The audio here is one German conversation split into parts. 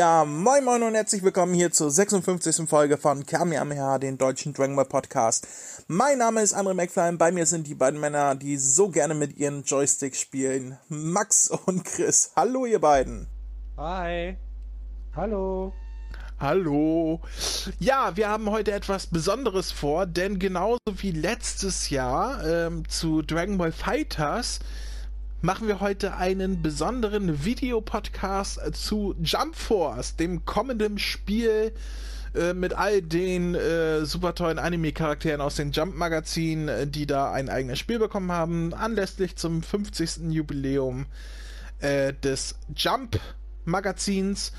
Ja, moin moin und herzlich willkommen hier zur 56. Folge von Kamehameha, den deutschen Dragon Ball Podcast. Mein Name ist André McFly und bei mir sind die beiden Männer, die so gerne mit ihren Joysticks spielen. Max und Chris. Hallo ihr beiden. Hi. Hallo. Hallo. Ja, wir haben heute etwas Besonderes vor, denn genauso wie letztes Jahr ähm, zu Dragon Ball Fighters machen wir heute einen besonderen Videopodcast zu Jump Force, dem kommenden Spiel äh, mit all den äh, super tollen Anime-Charakteren aus den Jump-Magazinen, äh, die da ein eigenes Spiel bekommen haben, anlässlich zum 50. Jubiläum äh, des Jump-Magazins.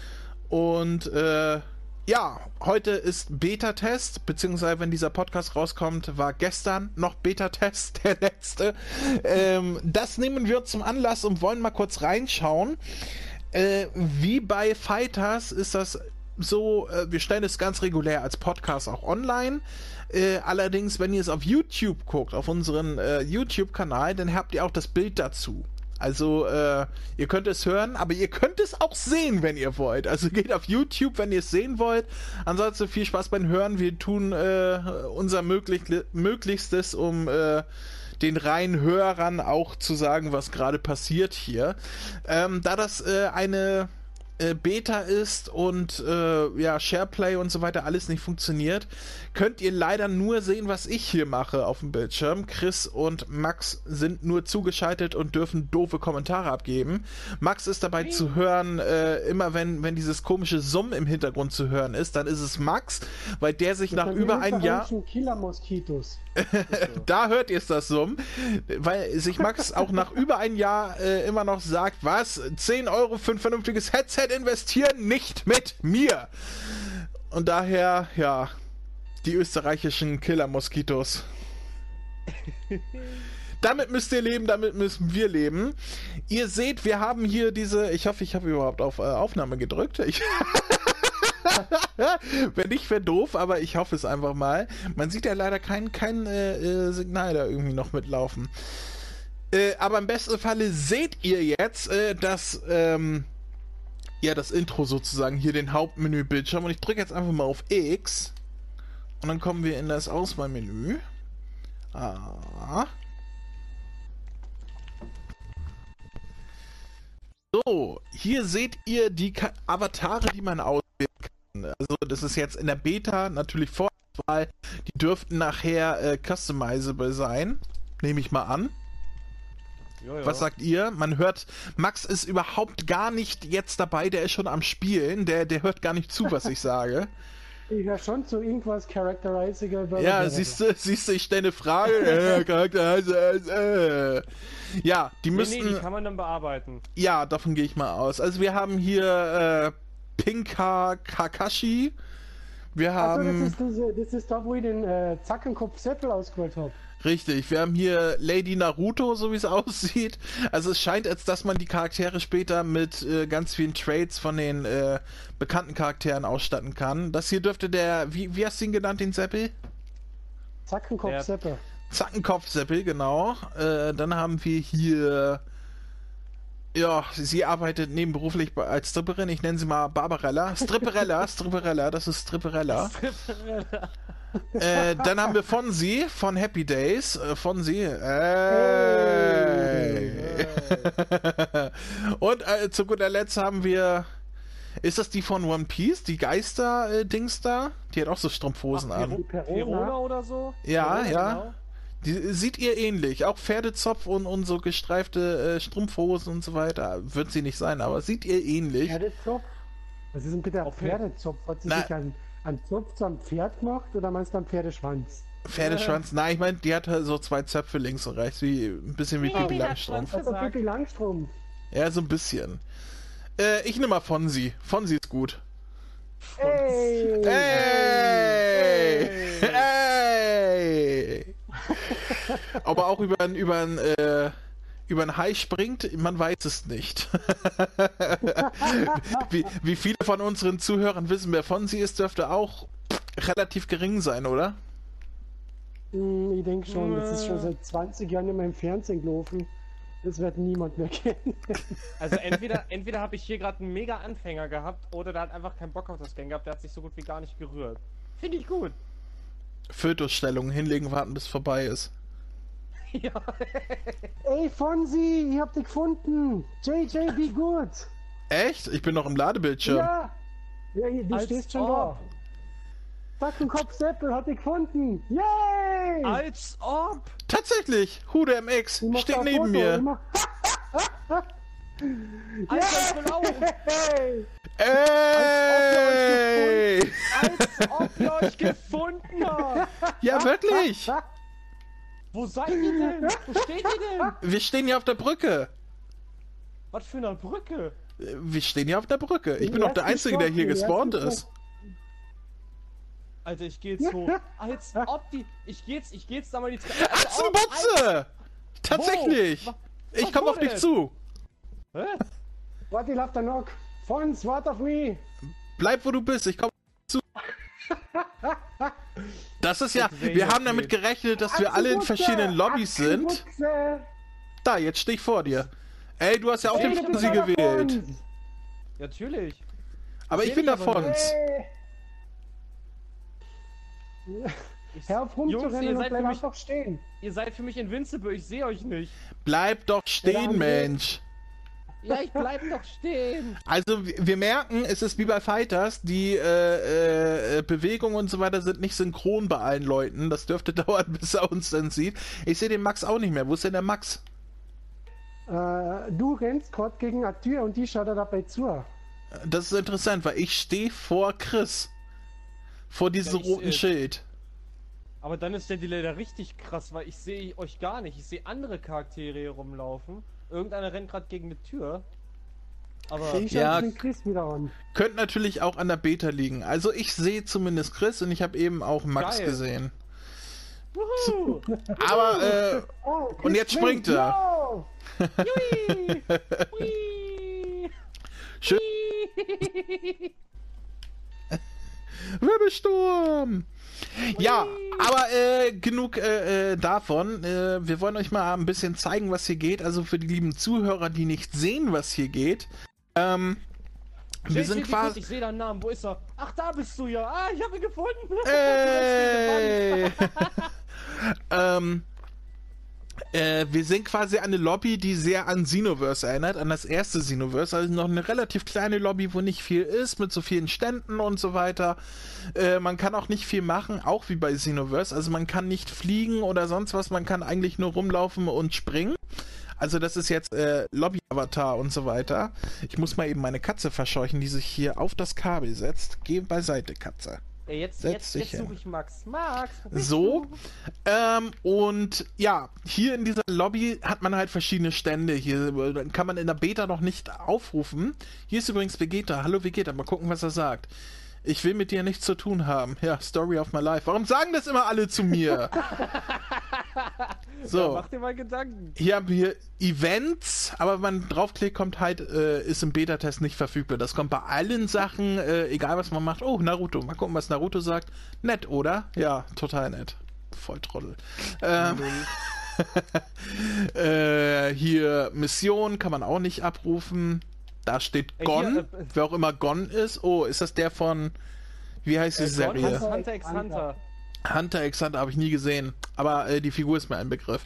Und äh, ja, heute ist Beta-Test, beziehungsweise wenn dieser Podcast rauskommt, war gestern noch Beta-Test, der letzte. Ähm, das nehmen wir zum Anlass und wollen mal kurz reinschauen. Äh, wie bei Fighters ist das so, äh, wir stellen es ganz regulär als Podcast auch online. Äh, allerdings, wenn ihr es auf YouTube guckt, auf unseren äh, YouTube-Kanal, dann habt ihr auch das Bild dazu. Also äh, ihr könnt es hören, aber ihr könnt es auch sehen, wenn ihr wollt. Also geht auf YouTube, wenn ihr es sehen wollt. Ansonsten viel Spaß beim Hören. Wir tun äh, unser möglich Möglichstes, um äh, den reinen Hörern auch zu sagen, was gerade passiert hier. Ähm, da das äh, eine äh, Beta ist und äh, ja, SharePlay und so weiter alles nicht funktioniert, könnt ihr leider nur sehen, was ich hier mache auf dem Bildschirm. Chris und Max sind nur zugeschaltet und dürfen doofe Kommentare abgeben. Max ist dabei hey. zu hören, äh, immer wenn, wenn dieses komische Summ im Hintergrund zu hören ist, dann ist es Max, weil der sich nach über einem Jahr. Killer-Moskitos. da hört ihr es das Summen, weil sich Max auch nach über ein Jahr äh, immer noch sagt, was, 10 Euro für ein vernünftiges Headset investieren, nicht mit mir. Und daher, ja, die österreichischen Killer-Moskitos. damit müsst ihr leben, damit müssen wir leben. Ihr seht, wir haben hier diese, ich hoffe, ich habe überhaupt auf äh, Aufnahme gedrückt. Ich Wenn nicht, wäre doof, aber ich hoffe es einfach mal. Man sieht ja leider kein, kein äh, äh, Signal da irgendwie noch mitlaufen. Äh, aber im besten Falle seht ihr jetzt, äh, dass ähm, ja das Intro sozusagen hier den Hauptmenü-Bildschirm und ich drücke jetzt einfach mal auf X und dann kommen wir in das Auswahlmenü. Ah. So, hier seht ihr die Avatare, die man auswählen kann. Also das ist jetzt in der Beta natürlich Vorauswahl. Die dürften nachher äh, customizable sein. Nehme ich mal an. Jo, Was sagt ihr? Man hört, Max ist überhaupt gar nicht jetzt dabei, der ist schon am Spielen, der, der hört gar nicht zu, was ich sage. Ich höre schon zu irgendwas Characteriziger. Ja, siehst du, siehst du, ich stelle eine Frage. äh, Charakterizer, äh. Ja, die müssen. Nee, nee, die kann man dann bearbeiten. Ja, davon gehe ich mal aus. Also wir haben hier äh, Pinka Kakashi. Wir haben. Also das, ist, das ist da, wo ich den äh, Zackenkopf Seppel ausgeholt habe. Richtig, wir haben hier Lady Naruto, so wie es aussieht. Also es scheint, als dass man die Charaktere später mit äh, ganz vielen Trades von den äh, bekannten Charakteren ausstatten kann. Das hier dürfte der, wie, wie hast du ihn genannt, den Seppel? Zackenkopf Seppel. Zackenkopf Seppel, genau. Äh, dann haben wir hier ja, sie arbeitet nebenberuflich als Stripperin. Ich nenne sie mal Barbarella. Stripperella, Stripperella, das ist Stripperella. Stripperella. Äh, dann haben wir Fonsi von Happy Days. Äh, Fonsi. Ey. Und äh, zu guter Letzt haben wir. Ist das die von One Piece? Die Geister-Dings da? Die hat auch so Strumpfhosen Ach, an. Perona oder so? Ja, Perona, ja. Genau. Die sieht ihr ähnlich. Auch Pferdezopf und, und so gestreifte äh, Strumpfhosen und so weiter. Wird sie nicht sein, aber sieht ihr ähnlich. Pferdezopf? Was ist denn bitte ein Pferdezopf? Hat sie Na, sich an, an Zopf zu einem Pferd gemacht oder meinst du am Pferdeschwanz? Pferdeschwanz? Ja. Nein, ich meine, die hat halt so zwei Zöpfe links und rechts, wie ein bisschen wie Pippi Langstrumpf. Also Pippi Langstrumpf. Ja, so ein bisschen. Äh, ich nehme mal Fonsi. Fonsi ist gut. Hey! Hey! Hey! hey. Ob er auch über ein, über ein, äh, über ein Hai springt, man weiß es nicht. wie, wie viele von unseren Zuhörern wissen, wer von sie ist, dürfte auch relativ gering sein, oder? Hm, ich denke schon, das ist schon seit 20 Jahren in meinem Fernsehen gelaufen. Das wird niemand mehr kennen. Also entweder, entweder habe ich hier gerade einen mega Anfänger gehabt oder der hat einfach keinen Bock auf das Game gehabt, der hat sich so gut wie gar nicht gerührt. Finde ich gut. Fötusstellung hinlegen, warten, bis vorbei ist. Ja. Ey, Fonsi, ich hab dich gefunden. JJ, be good. Echt? Ich bin noch im Ladebildschirm. Ja. ja du Als stehst schon ob. da. Backenkopf Seppel hat dich gefunden. Yay! Als ob! Tatsächlich! Hude MX steht neben Foto, mir. auch! Hey! Ey! Als ob ihr euch gefunden habt! Ja, wirklich! Wo seid ihr denn? Wo steht ihr denn? Wir stehen hier auf der Brücke. Was für eine Brücke? Wir stehen hier auf der Brücke. Ich bin doch der Einzige, der hier gespawnt ist. Alter, ich geh jetzt hoch. Als ob die. Ich geh jetzt, ich geh jetzt da mal die Treppe. Ach, zum Butze! Tatsächlich! Wo? Ich Was komme auf dich zu. Hä? Warte, ich lauf da noch. Fons, warte auf mich. Bleib, wo du bist. Ich komme zu. Das ist ja, wir haben damit gerechnet, dass wir alle in verschiedenen Lobbys sind. Da, jetzt stehe ich vor dir. Ey, du hast ja auch den Fonsi gewählt. Natürlich. Aber ich bin der. Fons. Ich, Hör auf rumzurennen ihr und seid, bleib für mich, einfach stehen. ihr seid für mich invincible, ich sehe euch nicht. Bleib doch stehen, Ja, Mensch. Ja, ich bleib doch stehen. Also wir merken, es ist wie bei Fighters, die äh, äh, Bewegungen und so weiter sind nicht synchron bei allen Leuten. Das dürfte dauern, bis er uns dann sieht. Ich sehe den Max auch nicht mehr. Wo ist denn der Max? Äh, du rennst gerade gegen eine Tür und die schaut er dabei zu. Das ist interessant, weil ich stehe vor Chris. Vor diesem Ja, roten Schild. Aber dann ist der Delay da richtig krass, weil ich sehe euch gar nicht. Ich sehe andere Charaktere hier rumlaufen. Irgendeiner rennt gerade gegen eine Tür. Aber Ich Ja. Chris wieder an. Könnte natürlich auch an der Beta liegen. Also ich sehe zumindest Chris und ich habe eben auch Max Geil. gesehen. Wuhu! Aber äh, Oh, Und jetzt springt er. Jui! Hui! schön. Wirbelsturm! Ja, aber äh, genug äh, äh, davon. Äh, wir wollen euch mal ein bisschen zeigen, was hier geht. Also für die lieben Zuhörer, die nicht sehen, was hier geht. Ähm, wir sind quasi. Ich sehe deinen Namen. Wo ist er? Ach, da bist du ja. Ah, ich habe ihn gefunden. Ey! ähm, äh, wir sind quasi eine Lobby, die sehr an Xenoverse erinnert, an das erste Xenoverse. Also noch eine relativ kleine Lobby, wo nicht viel ist, mit so vielen Ständen und so weiter. Äh, man kann auch nicht viel machen, auch wie bei Xenoverse. Also man kann nicht fliegen oder sonst was, man kann eigentlich nur rumlaufen und springen. Also das ist jetzt äh, Lobby-Avatar und so weiter. Ich muss mal eben meine Katze verscheuchen, die sich hier auf das Kabel setzt. Geh beiseite, Katze. Jetzt, jetzt, jetzt suche ich Max. Max, So. Ähm, und ja, hier in dieser Lobby hat man halt verschiedene Stände. Hier äh, kann man in der Beta noch nicht aufrufen. Hier ist übrigens Vegeta. Hallo Vegeta, mal gucken, was er sagt. Ich will mit dir nichts zu tun haben. Ja, Story of my life. Warum sagen das immer alle zu mir? Ja, so, mach dir mal Gedanken. hier haben wir Events, aber wenn man draufklickt, kommt halt, äh, ist im Beta-Test nicht verfügbar. Das kommt bei allen Sachen, äh, egal was man macht. Oh, Naruto. Mal gucken, was Naruto sagt. Nett, oder? Ja, total nett. Voll Trottel. Ähm, äh, hier Mission kann man auch nicht abrufen. Da steht Äh, Gon, hier, äh, wer auch immer Gon ist. Oh, ist das der von, wie heißt die Äh, Serie? Hunter, Hunter x Hunter. Hunter x Hunter habe ich nie gesehen, aber äh, die Figur ist mir ein Begriff.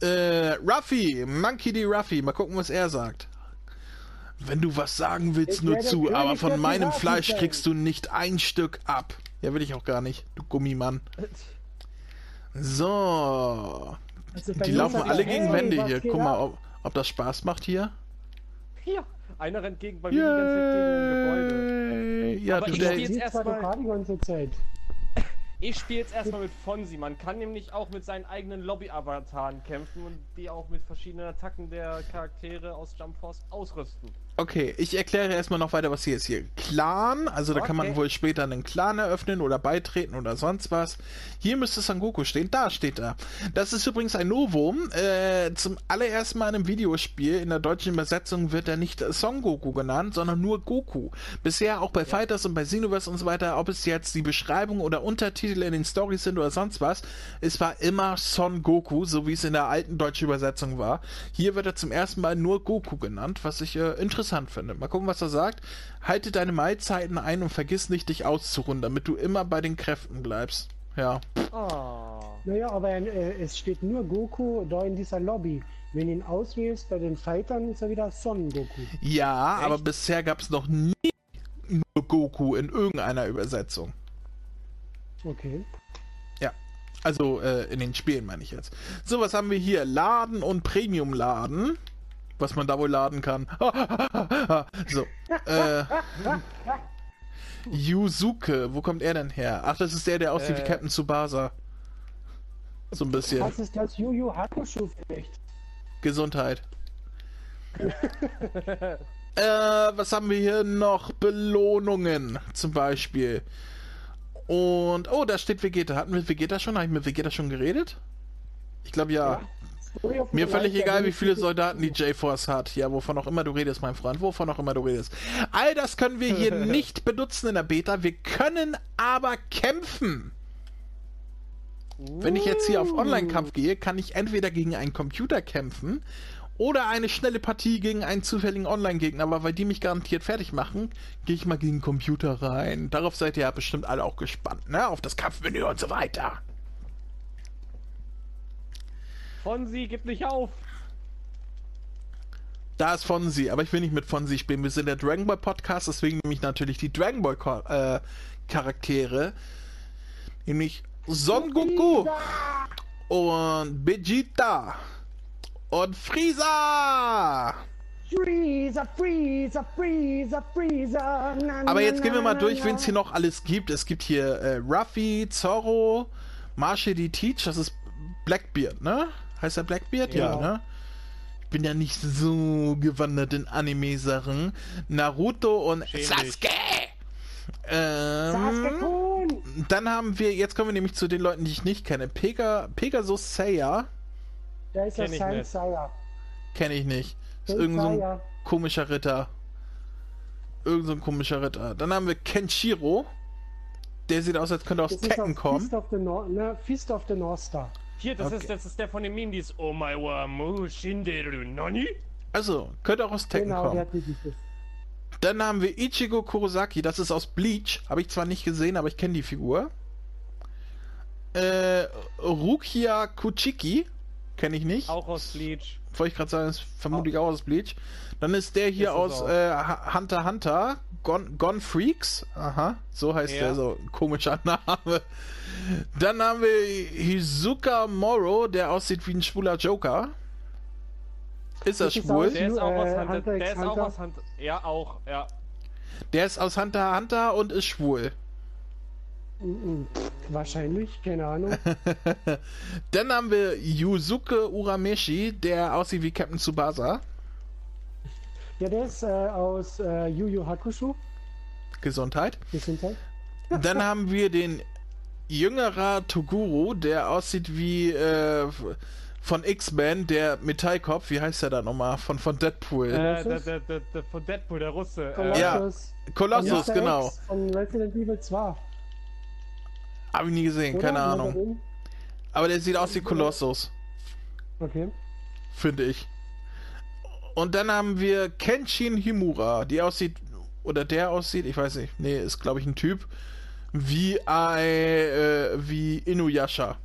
Äh, Ruffy, Monkey D. Ruffy, mal gucken, was er sagt. Wenn du was sagen willst, Ich nur zu, aber von meinem Fleisch sein. kriegst du nicht ein Stück ab. Ja, will ich auch gar nicht, du Gummimann. So, Also die laufen alle gegen Wände hier. Guck mal, ob, ob das Spaß macht hier. Ja, einer rennt gegen bei mir die ganze Zeit gegen ein Gebäude. Yay. Ja, Aber du, ich der, stehe jetzt erstmal- doch gerade die ganze Zeit. Ich spiele jetzt erstmal mit Fonsi. Man kann nämlich auch mit seinen eigenen Lobby-Avataren kämpfen und die auch mit verschiedenen Attacken der Charaktere aus Jump Force ausrüsten. Okay, ich erkläre erstmal noch weiter, was hier ist. Hier Clan, also da okay. kann man wohl später einen Clan eröffnen oder beitreten oder sonst was. Hier müsste Son Goku stehen, da steht er. Das ist übrigens ein Novum. Äh, zum allerersten Mal in einem Videospiel, in der deutschen Übersetzung wird er nicht Son Goku genannt, sondern nur Goku. Bisher auch bei ja. Fighters und bei Xenoverse und so weiter, ob es jetzt die Beschreibung oder Untertitel in den Stories sind oder sonst was, es war immer Son Goku, so wie es in der alten deutschen Übersetzung war. Hier wird er zum ersten Mal nur Goku genannt, was ich äh, interessant interessant finde. Mal gucken, was er sagt. Halte deine Mahlzeiten ein und vergiss nicht, dich auszuruhen, damit du immer bei den Kräften bleibst. Ja. Oh. Naja, aber äh, es steht nur Goku da in dieser Lobby. Wenn ihn auswählst bei den Fightern, ist er wieder Son Goku. Ja, Echt? aber bisher gab es noch nie nur Goku in irgendeiner Übersetzung. Okay. Ja. Also äh, in den Spielen meine ich jetzt. So, was haben wir hier? Laden und Premium-Laden was man da wohl laden kann. so. Äh, Yuzuke, wo kommt er denn her? Ach, das ist der, der aussieht äh, wie Captain Tsubasa. So ein bisschen. Was ist das Yu Yu Hakusho vielleicht? Gesundheit. äh, was haben wir hier noch? Belohnungen zum Beispiel. Und, oh, da steht Vegeta. Hatten wir Vegeta schon? Habe ich mit Vegeta schon geredet? Ich glaube ja. ja. Mir völlig egal, wie viele Soldaten die J-Force hat. Ja, wovon auch immer du redest, mein Freund. Wovon auch immer du redest. All das können wir hier nicht benutzen in der Beta. Wir können aber kämpfen. Wenn ich jetzt hier auf Online-Kampf gehe, kann ich entweder gegen einen Computer kämpfen oder eine schnelle Partie gegen einen zufälligen Online-Gegner. Aber weil die mich garantiert fertig machen, gehe ich mal gegen den Computer rein. Darauf seid ihr ja bestimmt alle auch gespannt, ne? Auf das Kampfmenü und so weiter. Fonsi, gib nicht auf! Da ist Fonsi, aber ich will nicht mit Fonsi spielen. Wir sind der Dragon Ball Podcast, deswegen nehme ich natürlich die Dragon Ball äh, Charaktere. Nämlich Son Goku und Vegeta und Frieza. Freezer, Freezer, Freezer, Freezer. Na, Aber jetzt gehen wir mal durch, wen es hier noch alles gibt. Es gibt hier äh, Ruffy, Zorro, Marshall D. Teach, das ist Blackbeard, ne? Heißt er Blackbeard? Ja, ja ne? Ich bin ja nicht so gewandert in Anime-Sachen. Naruto und Schämlich. Sasuke! Ähm, dann haben wir, jetzt kommen wir nämlich zu den Leuten, die ich nicht kenne. Pega, Pegasus Seiya. Der ist ja Saint Seiya. Kenne ich nicht. Ist irgend so ein komischer Ritter. Irgend so ein komischer Ritter. Dann haben wir Kenshiro. Der sieht aus, als könnte er aus Tekken kommen. Of, the Nor ne? Feast of the North Star. Hier, das, okay. ist, das ist der von dem Meme, dieses Oh my wa mu shinderu nani? Also, könnte auch aus Tekken genau, kommen. Dann haben wir Ichigo Kurosaki, das ist aus Bleach. Habe ich zwar nicht gesehen, aber ich kenne die Figur. Äh, Rukia Kuchiki, kenne ich nicht. Auch aus Bleach. Wollte ich gerade sagen, ist vermutlich auch aus Bleach. Dann ist der hier ist aus äh, Hunter Hunter, Gone, Gone Freaks. Aha, so heißt ja. der, so komischer Name. Dann haben wir Hizuka Moro, der aussieht wie ein schwuler Joker. Ist er schwul? Der ist auch aus äh, Hunter. Der ist auch aus Hunter. Ja, auch, ja. Der ist aus Hunter Hunter und ist schwul. Wahrscheinlich, keine Ahnung. Dann haben wir Yusuke Urameshi, der aussieht wie Captain Tsubasa. Ja, der ist äh, aus äh, Yu Yu Hakusho. Gesundheit. Gesundheit. Dann haben wir den jüngerer Toguro, der aussieht wie äh, von X-Men, der Metallkopf, wie heißt der da nochmal? Von, von Deadpool. Äh, der, der, der, der, von Deadpool, der Russe. Colossus. Ja, Kolossus, genau. X von Resident Evil 2. Hab ich nie gesehen, Oder? keine Ahnung. Aber der sieht aus wie Kolossus. Okay. Finde ich. Und dann haben wir Kenshin Himura, die aussieht, oder der aussieht, ich weiß nicht, nee, ist glaube ich ein Typ, wie ein, äh, wie Inuyasha.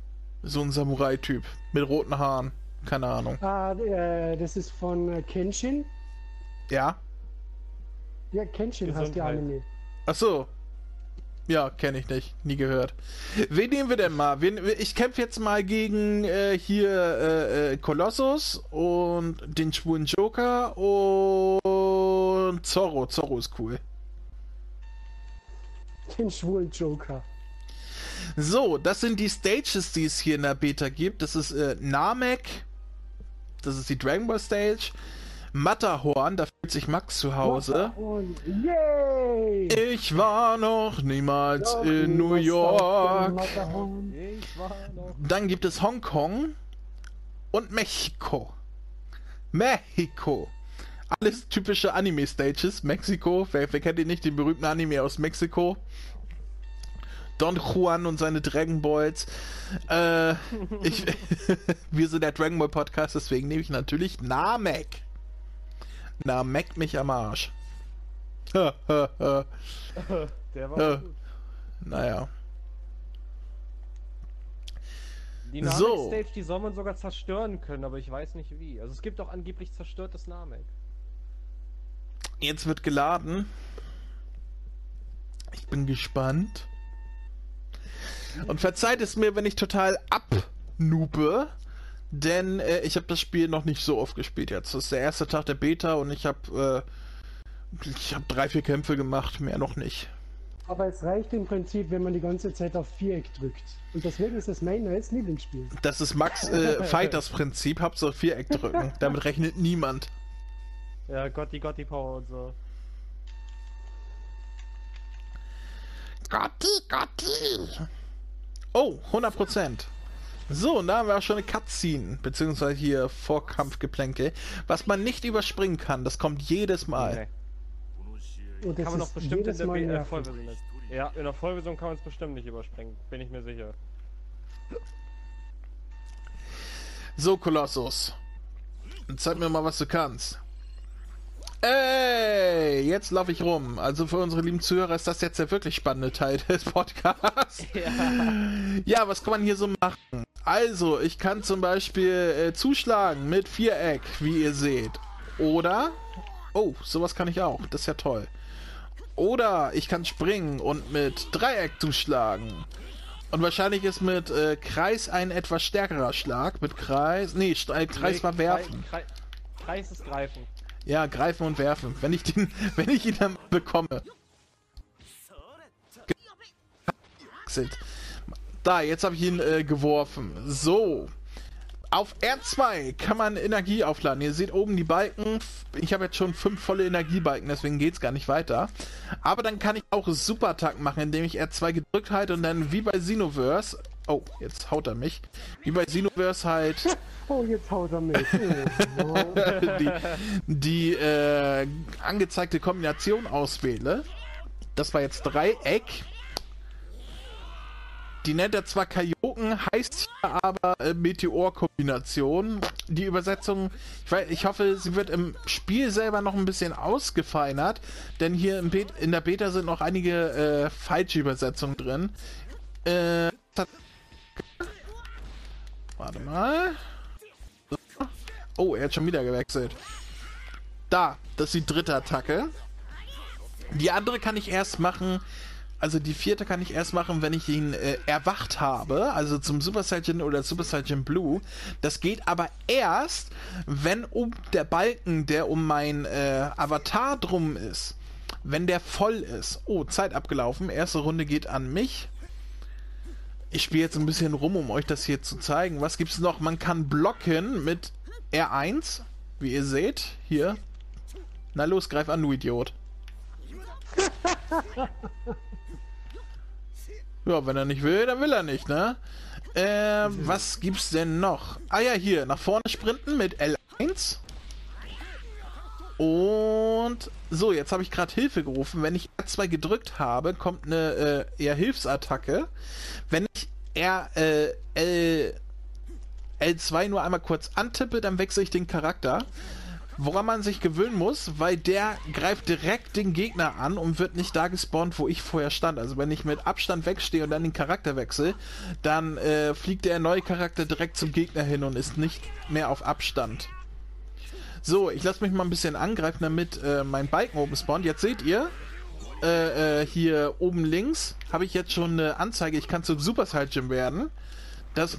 So ein Samurai-Typ. Mit roten Haaren. Keine Ahnung. Ah, äh, das ist von äh, Kenshin? Ja. Ja, Kenshin Gesundheit. heißt die Anime. Ach so. Ja, kenne ich nicht. Nie gehört. Wen nehmen wir denn mal? Wen, ich kämpfe jetzt mal gegen äh, hier äh, äh, Kolossus und den schwulen Joker und Zorro. Zorro ist cool den schwulen Joker. So, das sind die Stages, die es hier in der Beta gibt. Das ist äh, Namek, das ist die Dragon Ball Stage. Matterhorn, da fühlt sich Max zu Hause. Yay! Ich war noch niemals Doch, in New York. Dann gibt es Hongkong und Mexiko. Mexiko. Alles typische Anime-Stages. Mexiko, wer, wer kennt ihn nicht, den berühmten Anime aus Mexiko? Don Juan und seine Dragon Balls. Äh, ich, wir sind der Dragon Ball Podcast, deswegen nehme ich natürlich Namek. Namek mich am Arsch. der war äh, gut. Naja. Die Namek-Stage, so. die soll man sogar zerstören können, aber ich weiß nicht wie. Also es gibt auch angeblich zerstörtes Namek. Jetzt wird geladen. Ich bin gespannt. Und verzeiht es mir, wenn ich total abnube, denn äh, ich habe das Spiel noch nicht so oft gespielt jetzt. Das ist der erste Tag der Beta und ich habe äh, ich habe drei, vier Kämpfe gemacht, mehr noch nicht. Aber es reicht im Prinzip, wenn man die ganze Zeit auf Viereck drückt. Und deswegen ist es mein neues Lieblingsspiel. Das ist Max äh, Fighters Prinzip, Hauptsache Viereck drücken. Damit rechnet niemand. Ja, Gotti Gotti Power und so. Gotti Gotti! Oh, 100%. So, und da haben wir auch schon eine Cutscene, beziehungsweise hier Vorkampfgeplänke, was man nicht überspringen kann. Das kommt jedes Mal. Okay. kann man doch bestimmt in der äh, Vollversion nicht. Ja, in der Vollversion kann man es bestimmt nicht überspringen, bin ich mir sicher. So, Kolossus. Zeig mir mal, was du kannst. Ey, jetzt laufe ich rum. Also für unsere lieben Zuhörer ist das jetzt der wirklich spannende Teil des Podcasts. Ja, ja was kann man hier so machen? Also, ich kann zum Beispiel äh, zuschlagen mit Viereck, wie ihr seht. Oder, oh, sowas kann ich auch. Das ist ja toll. Oder ich kann springen und mit Dreieck zuschlagen. Und wahrscheinlich ist mit äh, Kreis ein etwas stärkerer Schlag. Mit Kreis. Nee, Kreis nee, war werfen. Kreis, Kreis ist greifen. Ja, greifen und werfen. Wenn ich den, wenn ich ihn dann bekomme. Da, jetzt habe ich ihn äh, geworfen. So. Auf R2 kann man Energie aufladen. Ihr seht oben die Balken. Ich habe jetzt schon fünf volle Energiebalken, deswegen geht es gar nicht weiter. Aber dann kann ich auch Super-Attack machen, indem ich R2 gedrückt halte und dann wie bei Xenoverse. Oh, jetzt haut er mich. Wie bei Xenoverse halt. Oh, jetzt haut er mich. die die äh, angezeigte Kombination auswähle. Das war jetzt Dreieck. Die nennt er zwar Kajoken, heißt hier aber äh, Meteor-Kombination. Die Übersetzung, ich, weiß, ich hoffe, sie wird im Spiel selber noch ein bisschen ausgefeinert, denn hier in der Beta sind noch einige äh, falsche Übersetzungen drin. Äh, warte mal. Oh, er hat schon wieder gewechselt. Da, das ist die dritte Attacke. Die andere kann ich erst machen, also die vierte kann ich erst machen, wenn ich ihn äh, erwacht habe, also zum Super Saiyan oder Super Saiyan Blue. Das geht aber erst, wenn um der Balken, der um mein äh, Avatar drum ist, wenn der voll ist. Oh, Zeit abgelaufen. Erste Runde geht an mich. Ich spiele jetzt ein bisschen rum, um euch das hier zu zeigen. Was gibt's noch? Man kann blocken mit R1, wie ihr seht. Hier. Na los, greif an, du Idiot. Ja, wenn er nicht will, dann will er nicht, ne? Äh, was gibt's denn noch? Ah ja, hier, nach vorne sprinten mit L1. Und so, jetzt habe ich gerade Hilfe gerufen. Wenn ich R2 gedrückt habe, kommt eine äh, eher Hilfsattacke. Wenn ich R, äh, L, L2 nur einmal kurz antippe, dann wechsle ich den Charakter woran man sich gewöhnen muss, weil der greift direkt den Gegner an und wird nicht da gespawnt, wo ich vorher stand. Also wenn ich mit Abstand wegstehe und dann den Charakter wechsle, dann äh, fliegt der neue Charakter direkt zum Gegner hin und ist nicht mehr auf Abstand. So, ich lasse mich mal ein bisschen angreifen, damit äh, mein Balken oben spawnt. Jetzt seht ihr, äh, äh, hier oben links habe ich jetzt schon eine Anzeige, ich kann zum Super Saiyan werden. Das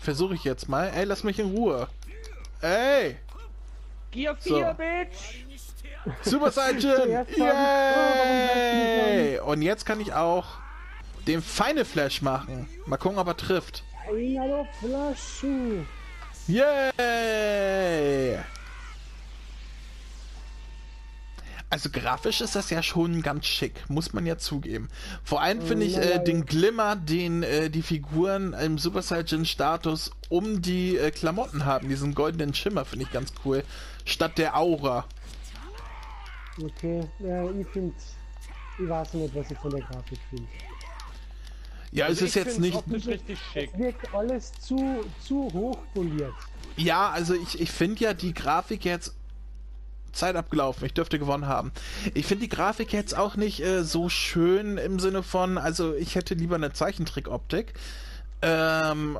versuche ich jetzt mal. Ey, lass mich in Ruhe. Ey! Gear 4, so. Bitch! Super Saiyan! Yay! Und jetzt kann ich auch den Final Flash machen. Mal gucken, ob er trifft. Yay! Also grafisch ist das ja schon ganz schick, muss man ja zugeben. Vor allem finde ich äh, den Glimmer, den äh, die Figuren im Super Saiyan Status um die äh, Klamotten haben, diesen goldenen Schimmer, finde ich ganz cool, statt der Aura. Okay, äh, ich finde, ich weiß nicht, was ich von der Grafik finde. Ja, also es ist jetzt nicht. richtig schick. Es wirkt alles zu, zu hoch poliert. Ja, also ich, ich finde ja die Grafik jetzt Zeit abgelaufen, ich dürfte gewonnen haben. Ich finde die Grafik jetzt auch nicht äh, so schön im Sinne von, also ich hätte lieber eine Zeichentrick-Optik. Ähm,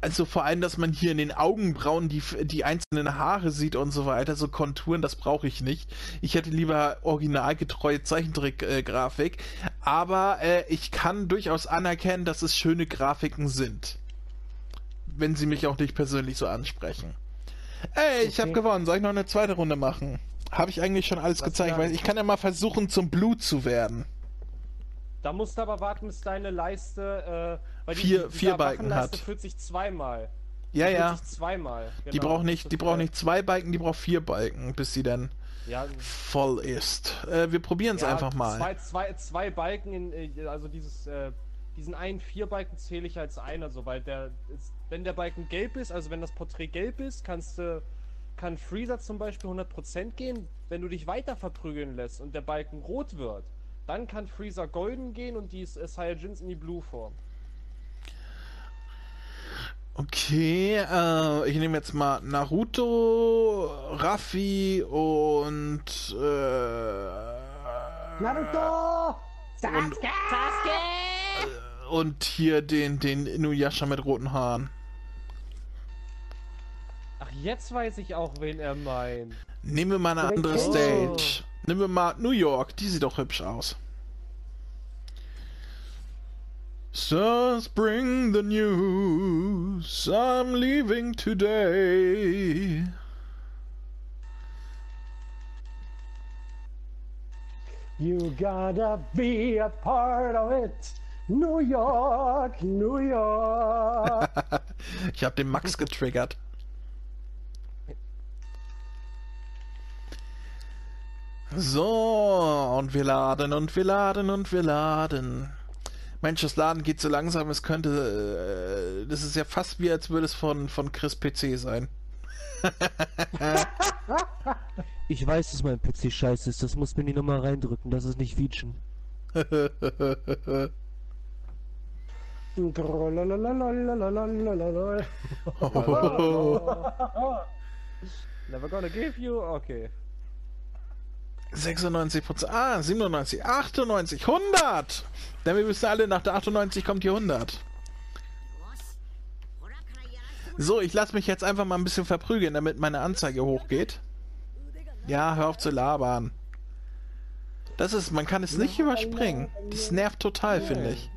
also vor allem, dass man hier in den Augenbrauen die, die einzelnen Haare sieht und so weiter, so Konturen, das brauche ich nicht. Ich hätte lieber originalgetreue Zeichentrick-Grafik, aber äh, ich kann durchaus anerkennen, dass es schöne Grafiken sind. Wenn sie mich auch nicht persönlich so ansprechen. Ey, ich okay. habe gewonnen. Soll ich noch eine zweite Runde machen? Habe ich eigentlich schon alles Was gezeigt, weil ich kann ja mal versuchen, zum Blut zu werden. Da musst du aber warten, bis deine Leiste, äh, weil vier, die, vier Balken hat. fühlt sich zweimal. Ja, die ja. zweimal. Genau. Die braucht nicht, die braucht nicht zwei Balken, die braucht vier Balken, bis sie dann ja, voll ist. Äh, wir probieren es ja, einfach mal. Zwei, zwei, zwei Balken in, äh, also dieses, äh, diesen einen Vierbalken zähle ich als einer, so, weil der, ist, wenn der Balken gelb ist, also wenn das Porträt gelb ist, kannst du, kann Freezer zum Beispiel 100% gehen. Wenn du dich weiter verprügeln lässt und der Balken rot wird, dann kann Freezer golden gehen und die Saiyajins in die Blue Form. Okay, äh, ich nehme jetzt mal Naruto, Raffi und äh, Naruto! Sasuke! Sasuke! Und hier den, den Inuyasha mit roten Haaren. Ach, jetzt weiß ich auch, wen er meint. Nehmen wir mal eine andere oh. Stage. Nehmen wir mal New York, die sieht doch hübsch aus. Just bring the news, I'm leaving today. You gotta be a part of it. New York, New York. ich hab den Max getriggert. So, und wir laden und wir laden und wir laden. Mensch, das Laden geht so langsam, es könnte. Äh, das ist ja fast wie, als würde es von, von Chris PC sein. ich weiß, dass mein PC scheiße ist, das muss mir die Nummer reindrücken, das ist nicht Feature. Never gonna give you? Okay. 96 Prozent. Ah, 97, 98, 100! Denn wir wissen alle, nach der 98 kommt die 100. So, ich lasse mich jetzt einfach mal ein bisschen verprügeln, damit meine Anzeige hochgeht. Ja, hör auf zu labern. Das ist, man kann es nicht überspringen. Das nervt total, finde ich.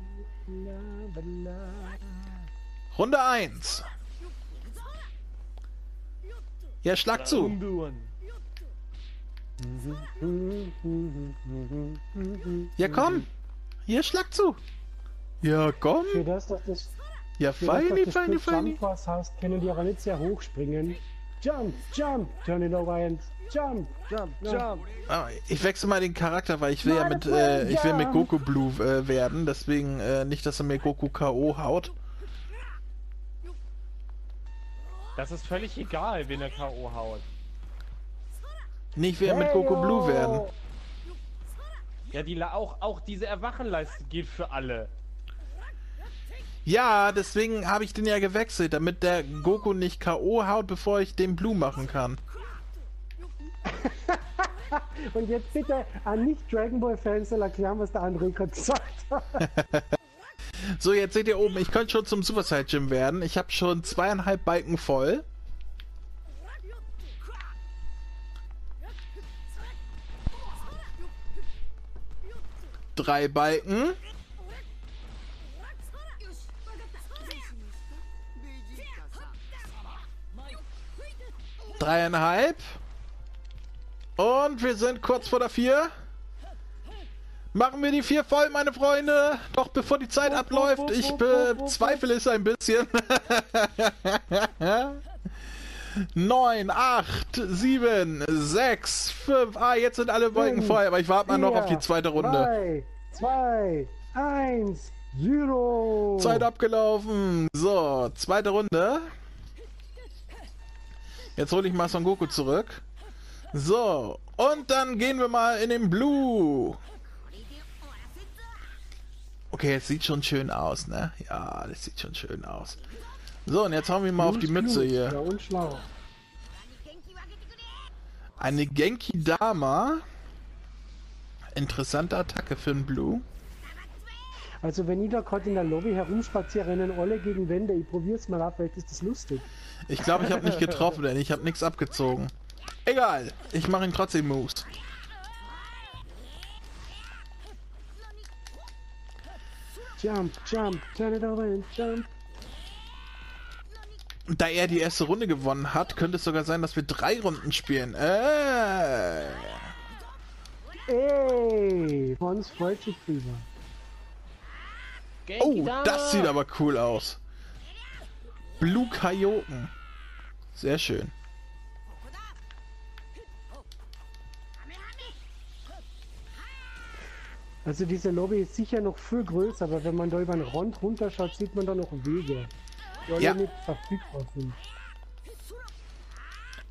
Runde 1. Ja, schlag zu. Ja, komm. Hier, schlag zu. Ja, komm. Für das, dass das, ja, feini, feini, feini. Jump was hast, können die aber nicht sehr hoch springen. Jump, jump, turn it over and jump, jump, jump. Ah, ich wechsle mal den Charakter, weil ich will ja mit, äh, ich will mit Goku Blue äh, werden, deswegen äh, nicht, dass er mir Goku K.O. haut. Das ist völlig egal, wen er K.O. haut. Nicht wer mit Goku Blue werden. Ja, die auch, auch diese Erwachenleiste geht für alle. Ja, deswegen habe ich den ja gewechselt, damit der Goku nicht K.O. haut, bevor ich den Blue machen kann. Und jetzt bitte an nicht Dragon Ball Fans erklären, was der andere gesagt hat. so, jetzt seht ihr oben, ich könnte schon zum Super Saiyan werden. Ich habe schon zweieinhalb Balken voll. Drei Balken. Dreieinhalb. Und wir sind kurz vor der vier. Machen wir die vier voll, meine Freunde. Doch bevor die Zeit abläuft, ich bezweifle es ein bisschen. 9, 8, 7, 6, 5. Ah, jetzt sind alle Wolken Fünf, voll, aber ich warte mal noch auf die zweite Runde. 3, 2, 1, 0. Zeit abgelaufen. So, zweite Runde. Jetzt hole ich mal Son Goku zurück. So, und dann gehen wir mal in den Blue. Okay, es sieht schon schön aus, ne? Ja, das sieht schon schön aus. So, und jetzt hauen wir mal auf die Mütze Ja, hier. und schlau. Eine Genki Dama. Interessante Attacke für einen Blue. Also wenn ich da gerade in der Lobby herumspaziere, rennen alle gegen Wände. Ich probier's mal ab, vielleicht ist das lustig. Ich glaube, ich habe nicht getroffen, denn ich habe nichts abgezogen. Egal, ich mache ihn trotzdem Moves. Jump, jump, turn it over and jump. Da er die erste Runde gewonnen hat, könnte es sogar sein, dass wir drei Runden spielen. Äh. Ey, Fons freut sich drüber. Oh, das sieht aber cool aus. Blue Kaioken. Sehr schön. Also diese Lobby ist sicher noch viel größer, aber wenn man da über den Rand runterschaut, sieht man da noch Wege, Ja. nicht verfügbar sind.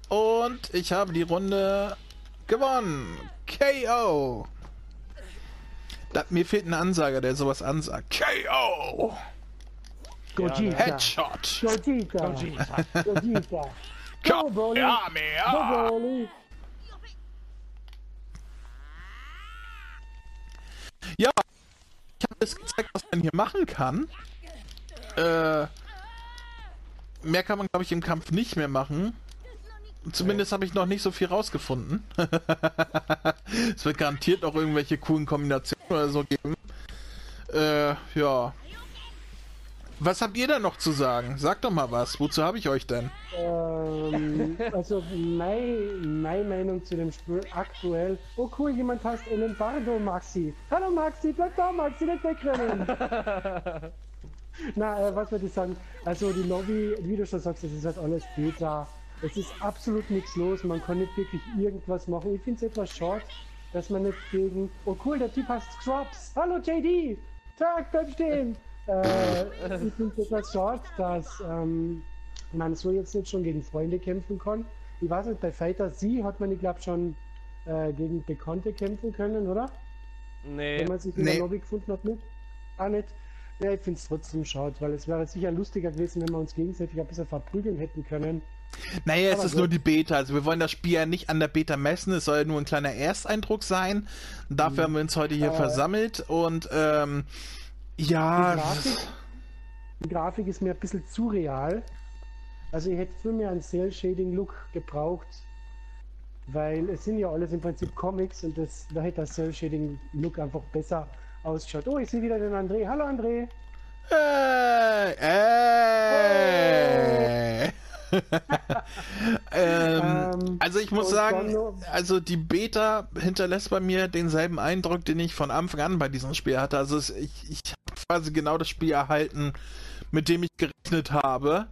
Und ich habe die Runde gewonnen. KO. Da, mir fehlt ein Ansager, der sowas ansagt. KO. Gogeta. Headshot. Gogeta. Gogeta. Gogeta. Go, Broly. Go, Kamehameha. Broly. Ja, ich habe es gezeigt, was man hier machen kann. Äh, mehr kann man, glaube ich, im Kampf nicht mehr machen. Zumindest habe ich noch nicht so viel rausgefunden. es wird garantiert noch irgendwelche coolen Kombinationen oder so geben. Äh, ja. Was habt ihr da noch zu sagen? Sagt doch mal was. Wozu habe ich euch denn? Ähm, also meine, meine Meinung zu dem Spiel aktuell. Oh cool, jemand heißt Elembardo Maxi. Hallo Maxi, bleib da Maxi, nicht wegrennen. Na, äh, was würde ich sagen? Also die Lobby, wie du schon sagst, das ist halt alles Beta. Es ist absolut nichts los, man kann nicht wirklich irgendwas machen. Ich finde es etwas short, dass man nicht gegen. Oh cool, der Typ heißt Scrubs. Hallo JD! Tag, bleib stehen! äh, ich finde es etwas short, dass ähm, man so jetzt nicht schon gegen Freunde kämpfen kann. Ich weiß nicht, bei Fighter Sie hat man, ich glaube, schon äh, gegen Bekannte kämpfen können, oder? Nee. Wenn man sich in Nee. der Lobby gefunden hat, nicht? Auch nicht. Ja, ich finde es trotzdem schade, weil es wäre sicher lustiger gewesen, wenn wir uns gegenseitig ein bisschen verprügeln hätten können. Naja, es Aber ist gut. nur die Beta. Also wir wollen das Spiel ja nicht an der Beta messen. Es soll ja nur ein kleiner Ersteindruck sein. Dafür haben wir uns heute hier Äh, versammelt und ähm, ja, Die Grafik, die Grafik ist mir ein bisschen zu real. Also ich hätte viel mehr einen Cell-Shading-Look gebraucht, weil es sind ja alles im Prinzip Comics und das, da hätte der Cell-Shading-Look einfach besser ausschaut. Oh, ich sehe wieder den André. Hallo André. Äh, äh. ähm, Ähm, also ich muss sagen, also die Beta hinterlässt bei mir denselben Eindruck, den ich von Anfang an bei diesem Spiel hatte. Also es, ich, ich habe quasi genau das Spiel erhalten, mit dem ich gerechnet habe.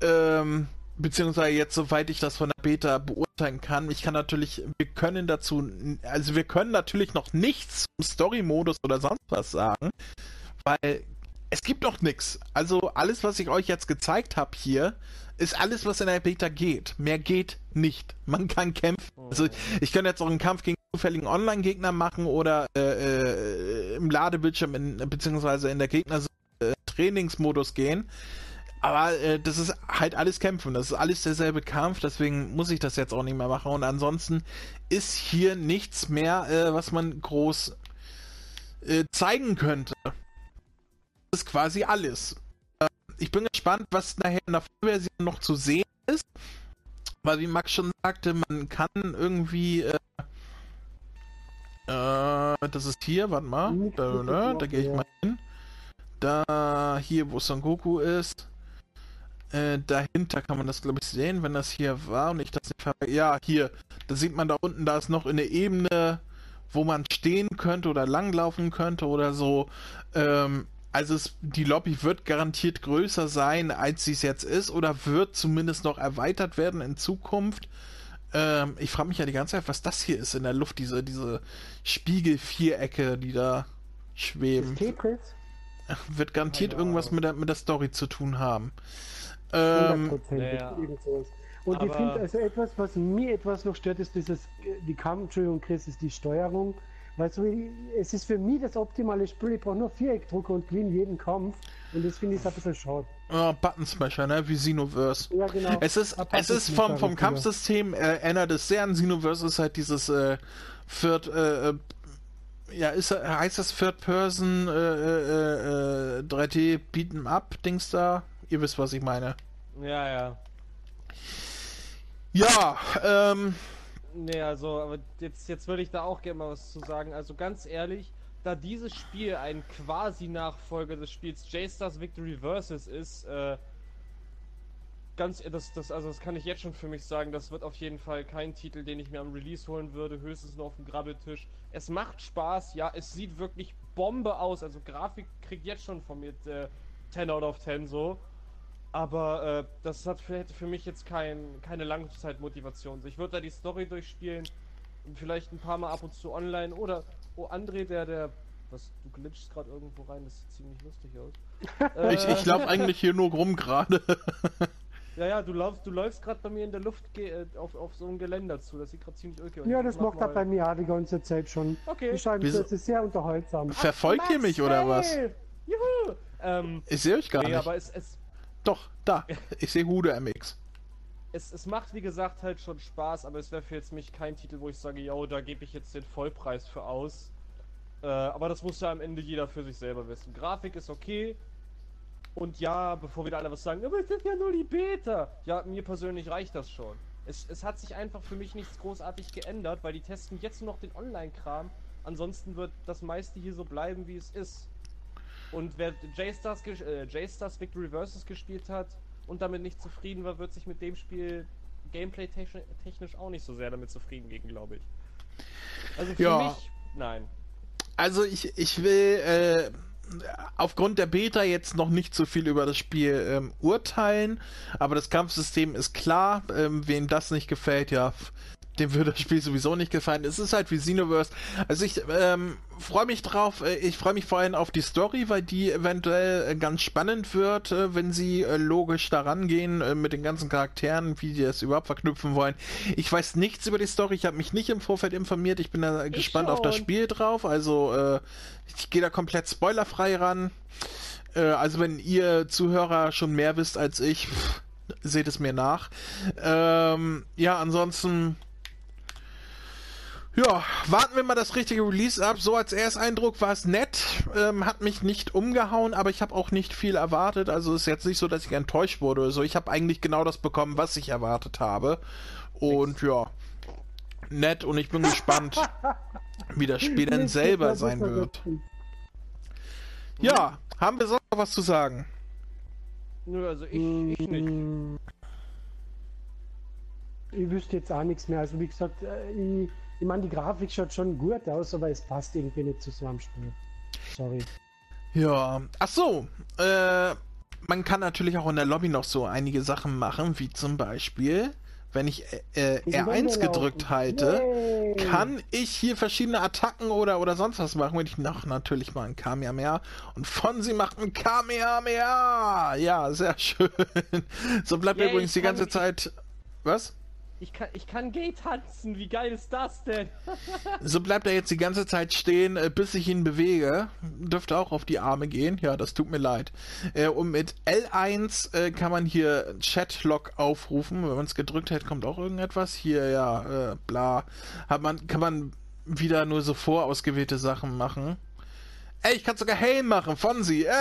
Ähm, beziehungsweise jetzt, soweit ich das von der Beta beurteilen kann. Ich kann natürlich, wir können dazu, also wir können natürlich noch nichts zum Story-Modus oder sonst was sagen, weil es gibt noch nichts. Also alles, was ich euch jetzt gezeigt habe hier, ist alles, was in der Beta geht. Mehr geht nicht. Man kann kämpfen. Also ich kann jetzt auch einen Kampf gegen zufälligen Online-Gegner machen oder äh, äh, im Ladebildschirm in, beziehungsweise in der Gegner äh, Trainingsmodus gehen. Aber äh, das ist halt alles Kämpfen. Das ist alles derselbe Kampf, deswegen muss ich das jetzt auch nicht mehr machen. Und ansonsten ist hier nichts mehr, äh, was man groß äh, zeigen könnte. Das ist quasi alles. Äh, ich bin gespannt, was nachher in der Vollversion noch zu sehen ist. Weil wie Max schon sagte, man kann irgendwie äh, äh, das ist hier, warte mal. Da, noch, da gehe ich mal hin. Da, hier, wo Son Goku ist. Äh, dahinter kann man das, glaube ich, sehen, wenn das hier war und ich das nicht ver Ja, hier. Da sieht man da unten, da ist noch eine Ebene, wo man stehen könnte oder langlaufen könnte oder so. Ähm, also es, die Lobby wird garantiert größer sein, als sie es jetzt ist, oder wird zumindest noch erweitert werden in Zukunft. Ähm, ich frage mich ja die ganze Zeit, was das hier ist in der Luft, diese, diese Spiegelvierecke, die da schweben. Tetris? Wird garantiert irgendwas mit der, mit der Story zu tun haben. Ähm, 100%. ja. irgend sowas. Und ich finde, also etwas, was mir etwas noch stört, ist dieses, die Kampf, Entschuldigung, Chris, ist die Steuerung. Weil so, es ist für mich das optimale Spiel. Ich brauche nur Viereckdrucker und gewinne jeden Kampf. Und das finde ich ein bisschen schade. oh, Button Smasher, ne? Wie Xenoverse. Ja, genau. Es ist, es ist vom, vom Button-Smasher, Kampfsystem äh, erinnert es sehr an Xenoverse, ist halt dieses äh, Third, äh, äh, ja, ist, heißt das Third Person äh, äh, äh, 3D Beat'em Up Dings da? Ihr wisst, was ich meine. Ja, ja. Ja, ähm, Nee, also, aber jetzt, jetzt würde ich da auch gerne mal was zu sagen. Also ganz ehrlich, da dieses Spiel ein quasi-Nachfolger des Spiels J-Stars Victory Versus ist, äh, ganz, das, das, also das kann ich jetzt schon für mich sagen, das wird auf jeden Fall kein Titel, den ich mir am Release holen würde, höchstens nur auf dem Grabbeltisch. Es macht Spaß, ja, es sieht wirklich Bombe aus, also Grafik kriegt jetzt schon von mir äh, 10 out of 10 so. Aber äh, das hat für, hätte für mich jetzt kein, keine Langzeitmotivation. Ich würde da die Story durchspielen und vielleicht ein paar Mal ab und zu online oder oh André, der der was du glitschst gerade irgendwo rein, das sieht ziemlich lustig aus. ich, Äh, ich laufe eigentlich hier nur rum gerade. Ja, ja, du laufst, du läufst gerade bei mir in der Luft ge- äh, auf, auf so ein Geländer zu. Das sieht gerade ziemlich okay aus. Ja, Ich das mach macht er bei mir auch die ganze Zeit schon. Okay. Scheinen Wieso- es ist sehr unterhaltsam. Verfolgt ihr mich oder was? Juhu! Ähm, Ich sehe euch gar nee, nicht. aber es, es, Doch, da. Ich sehe Hude MX. es, es macht wie gesagt halt schon Spaß, aber es wäre für jetzt mich kein Titel, wo ich sage, yo, da gebe ich jetzt den Vollpreis für aus. Äh, aber das muss ja am Ende jeder für sich selber wissen. Grafik ist okay. Und ja, bevor wieder alle was sagen, aber es ist ja nur die Beta. Ja, mir persönlich reicht das schon. Es, es hat sich einfach für mich nichts großartig geändert, weil die testen jetzt nur noch den Online-Kram. Ansonsten wird das meiste hier so bleiben, wie es ist. Und wer J-Stars, äh, Victory Versus gespielt hat und damit nicht zufrieden war, wird sich mit dem Spiel gameplay-technisch auch nicht so sehr damit zufrieden gegen, glaube ich. Also für Ja. mich, nein. Also ich, ich will äh, aufgrund der Beta jetzt noch nicht so viel über das Spiel ähm, urteilen, aber das Kampfsystem ist klar. Ähm, wem das nicht gefällt, ja, dem würde das Spiel sowieso nicht gefallen. Es ist halt wie Xenoverse. Also ich ähm, freue mich drauf. Äh, Ich freue mich vor allem auf die Story, weil die eventuell äh, ganz spannend wird, äh, wenn sie logisch daran gehen mit den ganzen Charakteren, wie die das überhaupt verknüpfen wollen. Ich weiß nichts über die Story. Ich habe mich nicht im Vorfeld informiert. Ich bin da gespannt auf das schon. Spiel drauf. Also äh, ich gehe da komplett spoilerfrei ran. Äh, also wenn ihr Zuhörer schon mehr wisst als ich, pff, seht es mir nach. Ähm, ja, ansonsten ja, warten wir mal das richtige Release ab. So als Ersteindruck war es nett, ähm, hat mich nicht umgehauen, aber ich habe auch nicht viel erwartet. Also ist jetzt nicht so, dass ich enttäuscht wurde oder so. Ich habe eigentlich genau das bekommen, was ich erwartet habe. Und ja, nett und ich bin gespannt, wie das Spiel dann Nicht, selber sein wird. Ja, haben wir sonst noch was zu sagen? Nö, also ich, ich nicht. Mm. Ich wüsste jetzt auch nichts mehr. Also wie gesagt, äh, ich, ich meine, die Grafik schaut schon gut aus, aber es passt irgendwie nicht zu so einem Spiel. Sorry. Ja, ach so, äh, man kann natürlich auch in der Lobby noch so einige Sachen machen, wie zum Beispiel, wenn ich äh, Die R1 Wände gedrückt halte, Yay. kann ich hier verschiedene Attacken oder, oder sonst was machen, wenn ich noch natürlich mal ein Kamehameha und Fonsi macht ein Kamehameha. Ja, sehr schön. So bleibt Yay, übrigens die ganze Zeit, was? Ich kann, ich kann Gay tanzen, wie geil ist das denn? So bleibt er jetzt die ganze Zeit stehen, äh, bis ich ihn bewege. Dürfte auch auf die Arme gehen. Ja, das tut mir leid. Äh, und mit L1 äh, kann man hier Chatlog aufrufen. Wenn man es gedrückt hält, kommt auch irgendetwas. Hier, ja, bla. Hat man, kann man wieder nur so vorausgewählte Sachen machen. Ey, ich kann sogar Hey machen, Fonsi. Ey!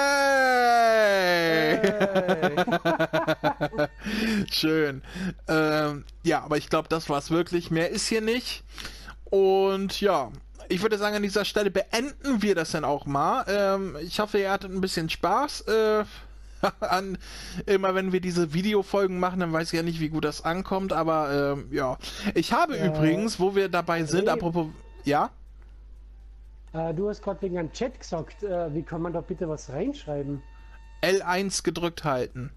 Schön. Ähm, ja, aber ich glaube, das war's wirklich. Mehr ist hier nicht. Und ja, ich würde sagen, an dieser Stelle beenden wir das dann auch mal. Ähm, ich hoffe, ihr hattet ein bisschen Spaß. Äh, an, immer wenn wir diese Videofolgen machen, dann weiß ich ja nicht, wie gut das ankommt. Aber ähm, ja, ich habe Ja. übrigens, wo wir dabei sind, Hey. apropos, ja. Äh, du hast gerade wegen einem Chat gesagt, äh, wie kann man da bitte was reinschreiben? L1 gedrückt halten.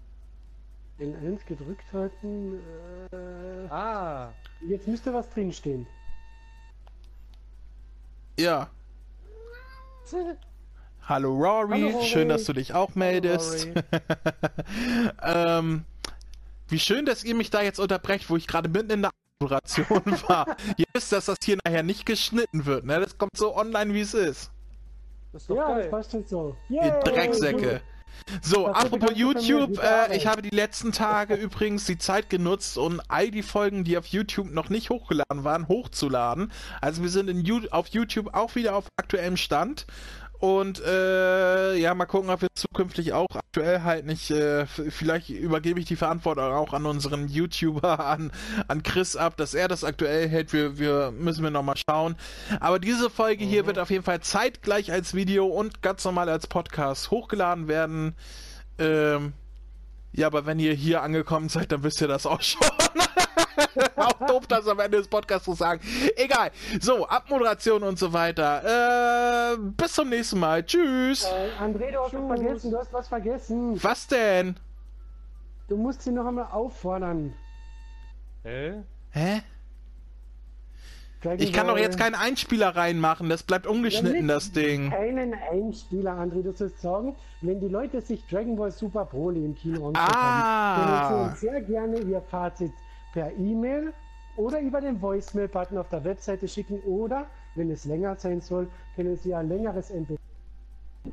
L1 gedrückt halten. Äh, Ah. jetzt müsste was drinstehen. Ja. Hallo Rory, Hallo, Rory. schön, dass du dich auch meldest. Ähm, wie schön, dass ihr mich da jetzt unterbrecht, wo ich gerade mitten in der Moderation war. ihr wisst, dass das hier nachher nicht geschnitten wird, ne? Das kommt so online, wie es ist. Das ist doch Ja, das geil. passt schon so. Ihr Yay! Drecksäcke. So, Das apropos YouTube, äh, ich habe die letzten Tage übrigens die Zeit genutzt, um all die Folgen, die auf YouTube noch nicht hochgeladen waren, hochzuladen. Also wir sind in auf YouTube auch wieder auf aktuellem Stand. Und äh, ja, mal gucken, ob wir zukünftig auch aktuell halt nicht, äh, vielleicht übergebe ich die Verantwortung auch an unseren YouTuber, an, an Chris ab, dass er das aktuell hält. Wir, wir müssen wir nochmal schauen. Aber diese Folge hier wird auf jeden Fall zeitgleich als Video und ganz normal als Podcast hochgeladen werden. Ähm, ja, aber wenn ihr hier angekommen seid, dann wisst ihr das auch schon. auch doof, das am Ende des Podcasts zu sagen. Egal. So, Abmoderation und so weiter. Äh, bis zum nächsten Mal. Tschüss. Äh, André, du hast was vergessen, du hast was vergessen. Was denn? Du musst sie noch einmal auffordern. Hä? Hä? Ich kann doch jetzt keinen Einspieler reinmachen. Das bleibt ungeschnitten, Ja, das Ding. Keinen Einspieler, André, du sollst sagen, wenn die Leute sich Dragon Ball Super Broly im Kino angeschaut Ah. uns sehr gerne ihr Fazit per E-Mail oder über den Voicemail-Button auf der Webseite schicken oder, wenn es länger sein soll, können sie ein längeres MP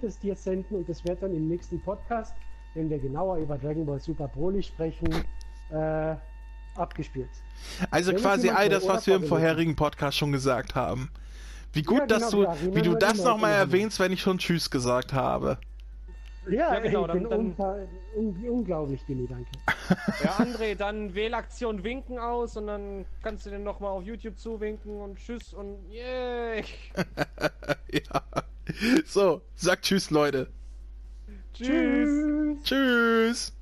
das dir senden und das wird dann im nächsten Podcast, wenn wir genauer über Dragon Ball Super Broly sprechen, äh, abgespielt. Also Wenn es quasi all das, was wir im vorherigen Podcast schon gesagt haben. Wie gut, Ja, dass genau, du, wir erinnern wie du das nochmal erwähnst, wenn ich schon Tschüss gesagt habe. Ja, Ja, genau, ich bin dann- unver- un unglaublich, Billy, danke. Ja, André, dann Wählaktion winken aus und dann kannst du den nochmal auf YouTube zuwinken und tschüss und yay. ja. So, sag Tschüss, Leute. Tschüss. Tschüss.